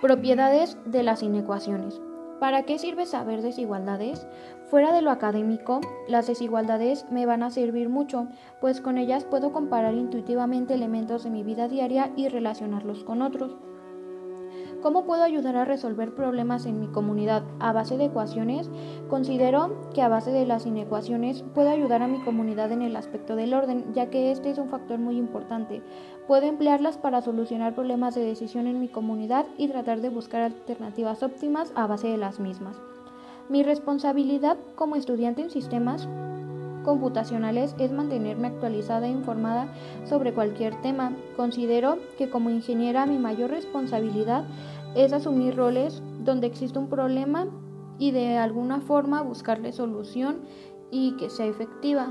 Propiedades de las inecuaciones. ¿Para qué sirve saber desigualdades? Fuera de lo académico, las desigualdades me van a servir mucho, pues con ellas puedo comparar intuitivamente elementos de mi vida diaria y relacionarlos con otros. ¿Cómo puedo ayudar a resolver problemas en mi comunidad a base de ecuaciones? Considero que a base de las inecuaciones puedo ayudar a mi comunidad en el aspecto del orden, ya que este es un factor muy importante. Puedo emplearlas para solucionar problemas de decisión en mi comunidad y tratar de buscar alternativas óptimas a base de las mismas. Mi responsabilidad como estudiante en sistemas computacionales es mantenerme actualizada e informada sobre cualquier tema. Considero que como ingeniera mi mayor responsabilidad es asumir roles donde existe un problema y de alguna forma buscarle solución y que sea efectiva.